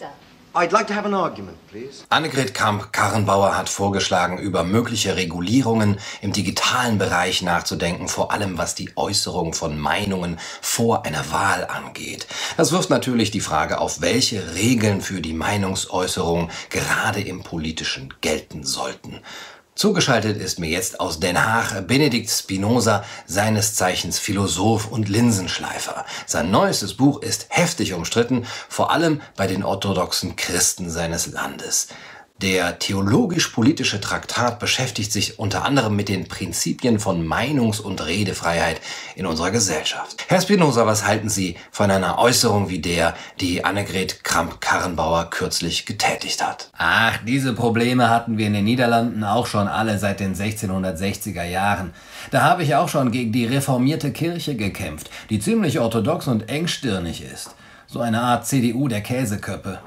Sir. I'd like to have an argument, please. Annegret Kramp-Karrenbauer hat vorgeschlagen, über mögliche Regulierungen im digitalen Bereich nachzudenken, vor allem was die Äußerung von Meinungen vor einer Wahl angeht. Das wirft natürlich die Frage auf, welche Regeln für die Meinungsäußerung gerade im politischen gelten sollten. Zugeschaltet ist mir jetzt aus Den Haag Benedikt Spinoza, seines Zeichens Philosoph und Linsenschleifer. Sein neuestes Buch ist heftig umstritten, vor allem bei den orthodoxen Christen seines Landes. Der theologisch-politische Traktat beschäftigt sich unter anderem mit den Prinzipien von Meinungs- und Redefreiheit in unserer Gesellschaft. Herr Spinoza, was halten Sie von einer Äußerung wie der, die Annegret Kramp-Karrenbauer kürzlich getätigt hat? Ach, diese Probleme hatten wir in den Niederlanden auch schon alle seit den 1660er Jahren. Da habe ich auch schon gegen die reformierte Kirche gekämpft, die ziemlich orthodox und engstirnig ist. So eine Art CDU der Käseköppe.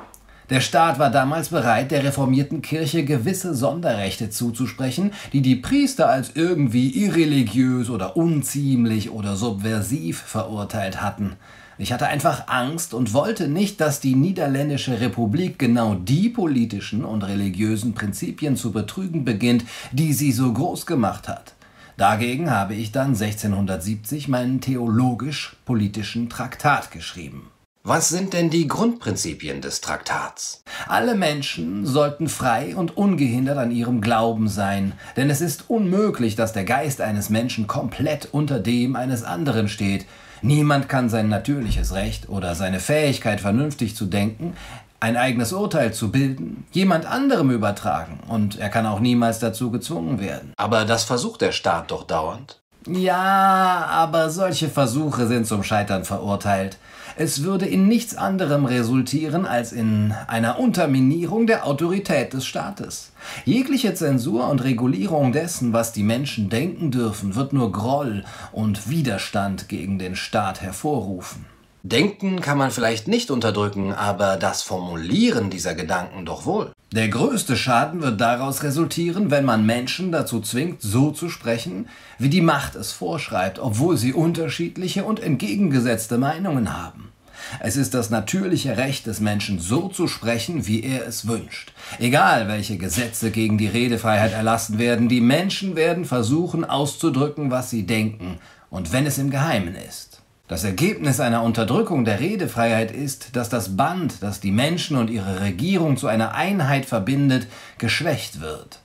Der Staat war damals bereit, der reformierten Kirche gewisse Sonderrechte zuzusprechen, die die Priester als irgendwie irreligiös oder unziemlich oder subversiv verurteilt hatten. Ich hatte einfach Angst und wollte nicht, dass die Niederländische Republik genau die politischen und religiösen Prinzipien zu betrügen beginnt, die sie so groß gemacht hat. Dagegen habe ich dann 1670 meinen theologisch-politischen Traktat geschrieben. Was sind denn die Grundprinzipien des Traktats? Alle Menschen sollten frei und ungehindert an ihrem Glauben sein, denn es ist unmöglich, dass der Geist eines Menschen komplett unter dem eines anderen steht. Niemand kann sein natürliches Recht oder seine Fähigkeit, vernünftig zu denken, ein eigenes Urteil zu bilden, jemand anderem übertragen, und er kann auch niemals dazu gezwungen werden. Aber das versucht der Staat doch dauernd. Ja, aber solche Versuche sind zum Scheitern verurteilt. Es würde in nichts anderem resultieren als in einer Unterminierung der Autorität des Staates. Jegliche Zensur und Regulierung dessen, was die Menschen denken dürfen, wird nur Groll und Widerstand gegen den Staat hervorrufen. Denken kann man vielleicht nicht unterdrücken, aber das Formulieren dieser Gedanken doch wohl. Der größte Schaden wird daraus resultieren, wenn man Menschen dazu zwingt, so zu sprechen, wie die Macht es vorschreibt, obwohl sie unterschiedliche und entgegengesetzte Meinungen haben. Es ist das natürliche Recht des Menschen, so zu sprechen, wie er es wünscht. Egal, welche Gesetze gegen die Redefreiheit erlassen werden, die Menschen werden versuchen auszudrücken, was sie denken, und wenn es im Geheimen ist. Das Ergebnis einer Unterdrückung der Redefreiheit ist, dass das Band, das die Menschen und ihre Regierung zu einer Einheit verbindet, geschwächt wird.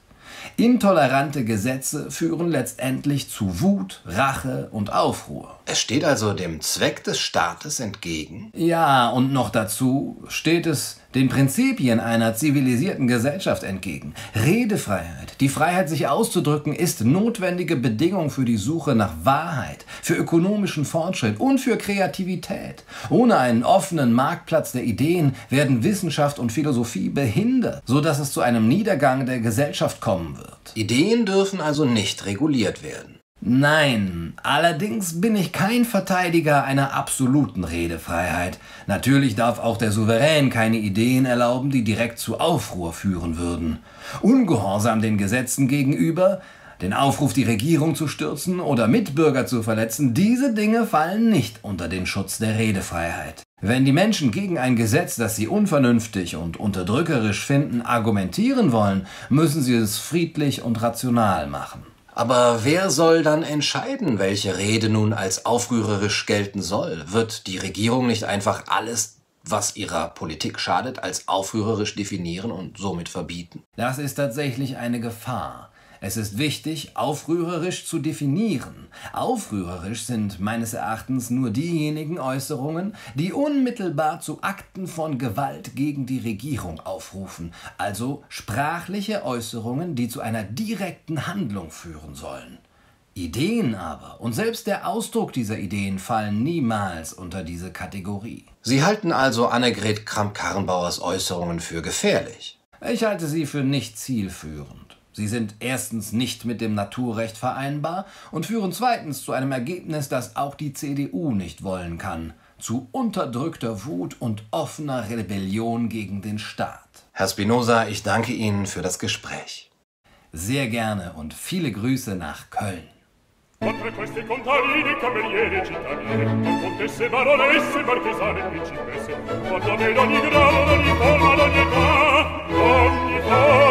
Intolerante Gesetze führen letztendlich zu Wut, Rache und Aufruhr. Es steht also dem Zweck des Staates entgegen? Ja, und noch dazu steht es den Prinzipien einer zivilisierten Gesellschaft entgegen. Redefreiheit, die Freiheit, sich auszudrücken, ist notwendige Bedingung für die Suche nach Wahrheit, für ökonomischen Fortschritt und für Kreativität. Ohne einen offenen Marktplatz der Ideen werden Wissenschaft und Philosophie behindert, so dass es zu einem Niedergang der Gesellschaft kommen wird. Ideen dürfen also nicht reguliert werden. Nein, allerdings bin ich kein Verteidiger einer absoluten Redefreiheit. Natürlich darf auch der Souverän keine Ideen erlauben, die direkt zu Aufruhr führen würden. Ungehorsam den Gesetzen gegenüber, den Aufruf, die Regierung zu stürzen oder Mitbürger zu verletzen, diese Dinge fallen nicht unter den Schutz der Redefreiheit. Wenn die Menschen gegen ein Gesetz, das sie unvernünftig und unterdrückerisch finden, argumentieren wollen, müssen sie es friedlich und rational machen. Aber wer soll dann entscheiden, welche Rede nun als aufrührerisch gelten soll? Wird die Regierung nicht einfach alles, was ihrer Politik schadet, als aufrührerisch definieren und somit verbieten? Das ist tatsächlich eine Gefahr. Es ist wichtig, aufrührerisch zu definieren. Aufrührerisch sind meines Erachtens nur diejenigen Äußerungen, die unmittelbar zu Akten von Gewalt gegen die Regierung aufrufen, also sprachliche Äußerungen, die zu einer direkten Handlung führen sollen. Ideen aber und selbst der Ausdruck dieser Ideen fallen niemals unter diese Kategorie. Sie halten also Annegret Kramp-Karrenbauers Äußerungen für gefährlich. Ich halte sie für nicht zielführend. Sie sind erstens nicht mit dem Naturrecht vereinbar und führen zweitens zu einem Ergebnis, das auch die CDU nicht wollen kann, zu unterdrückter Wut und offener Rebellion gegen den Staat. Herr Spinoza, ich danke Ihnen für das Gespräch. Sehr gerne und viele Grüße nach Köln. Oltre queste contadine, cameriere, cittadine, contesse, baronesse, e marchesane, principesse, guardate d'ogni grado, d'ogni forma, d'ogni età, ogni forma.